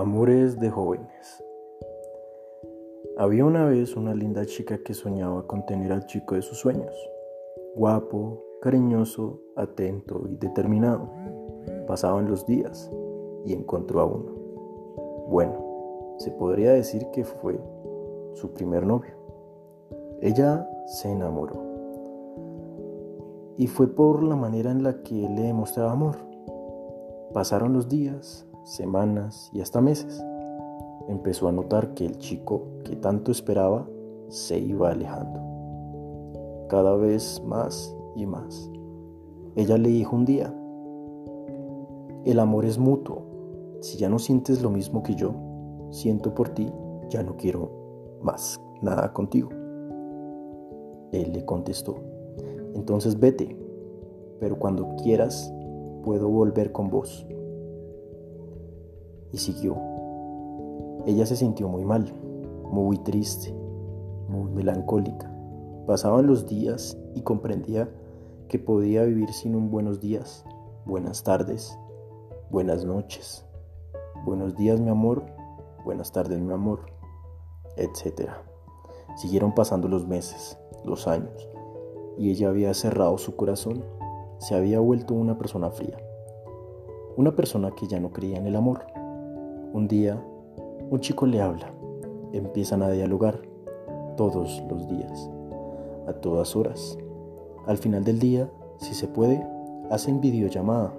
Amores de jóvenes. Había una vez una linda chica que soñaba con tener al chico de sus sueños. Guapo, cariñoso, atento y determinado. Pasaban los días y encontró a uno. Bueno, se podría decir que fue su primer novio. Ella se enamoró. Y fue por la manera en la que le demostraba amor. Pasaron los días semanas y hasta meses. Empezó a notar que el chico que tanto esperaba se iba alejando. Cada vez más y más. Ella le dijo un día, el amor es mutuo. Si ya no sientes lo mismo que yo, siento por ti, ya no quiero más nada contigo. Él le contestó, entonces vete, pero cuando quieras puedo volver con vos y siguió. Ella se sintió muy mal, muy triste, muy melancólica. Pasaban los días y comprendía que podía vivir sin un buenos días, buenas tardes, buenas noches, buenos días mi amor, buenas tardes mi amor, etc. Siguieron pasando los meses, los años, y ella había cerrado su corazón, se había vuelto una persona fría, una persona que ya no creía en el amor un día, un chico le habla. Empiezan a dialogar todos los días, a todas horas. Al final del día, si se puede, hacen videollamada,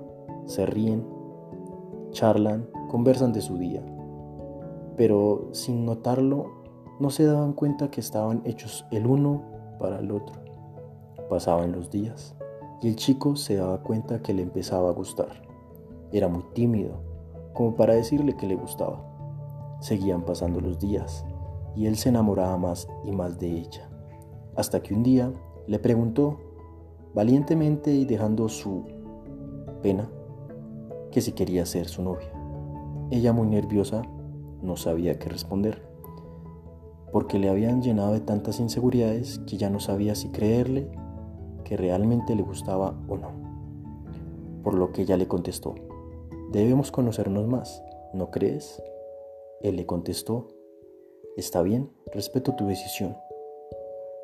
se ríen, charlan, conversan de su día. Pero sin notarlo, no se daban cuenta que estaban hechos el uno para el otro. Pasaban los días y el chico se daba cuenta que le empezaba a gustar. Era muy tímido como para decirle que le gustaba. Seguían pasando los días y él se enamoraba más y más de ella, hasta que un día le preguntó, valientemente y dejando su pena, que si quería ser su novia. Ella muy nerviosa no sabía qué responder, porque le habían llenado de tantas inseguridades que ya no sabía si creerle que realmente le gustaba o no. Por lo que ella le contestó, Debemos conocernos más, ¿no crees? Él le contestó, está bien, respeto tu decisión.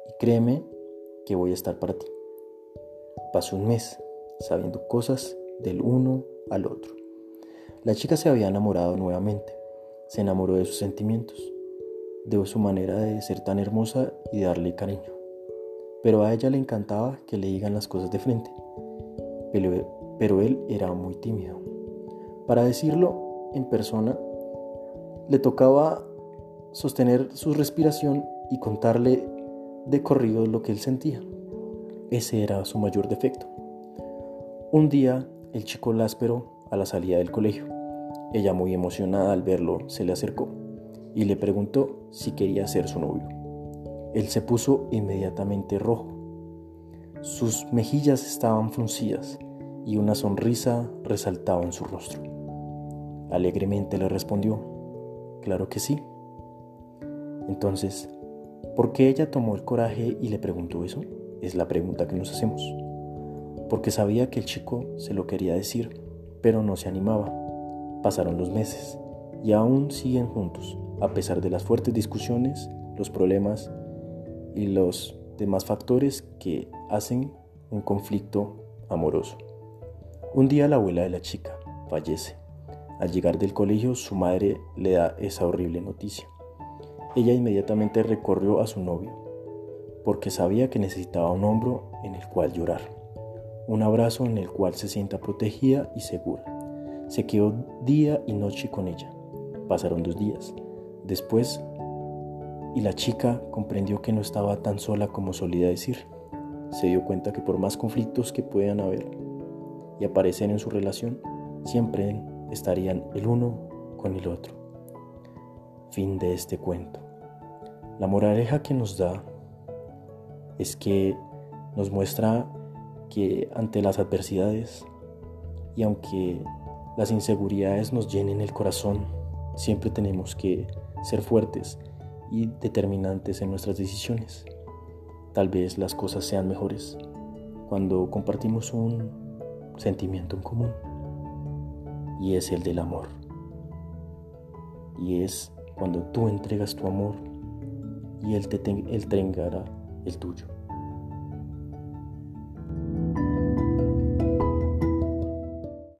Y créeme que voy a estar para ti. Pasó un mes sabiendo cosas del uno al otro. La chica se había enamorado nuevamente, se enamoró de sus sentimientos, de su manera de ser tan hermosa y darle cariño. Pero a ella le encantaba que le digan las cosas de frente, pero, pero él era muy tímido. Para decirlo en persona, le tocaba sostener su respiración y contarle de corrido lo que él sentía. Ese era su mayor defecto. Un día el chico la esperó a la salida del colegio. Ella muy emocionada al verlo se le acercó y le preguntó si quería ser su novio. Él se puso inmediatamente rojo. Sus mejillas estaban fruncidas y una sonrisa resaltaba en su rostro. Alegremente le respondió, claro que sí. Entonces, ¿por qué ella tomó el coraje y le preguntó eso? Es la pregunta que nos hacemos. Porque sabía que el chico se lo quería decir, pero no se animaba. Pasaron los meses y aún siguen juntos, a pesar de las fuertes discusiones, los problemas y los demás factores que hacen un conflicto amoroso. Un día la abuela de la chica fallece al llegar del colegio, su madre le da esa horrible noticia. Ella inmediatamente recorrió a su novio, porque sabía que necesitaba un hombro en el cual llorar, un abrazo en el cual se sienta protegida y segura. Se quedó día y noche con ella. Pasaron dos días. Después, y la chica comprendió que no estaba tan sola como solía decir. Se dio cuenta que por más conflictos que puedan haber y aparecer en su relación, siempre estarían el uno con el otro. Fin de este cuento. La moraleja que nos da es que nos muestra que ante las adversidades y aunque las inseguridades nos llenen el corazón, siempre tenemos que ser fuertes y determinantes en nuestras decisiones. Tal vez las cosas sean mejores cuando compartimos un sentimiento en común y es el del amor. y es cuando tú entregas tu amor y Él te entregará el tuyo.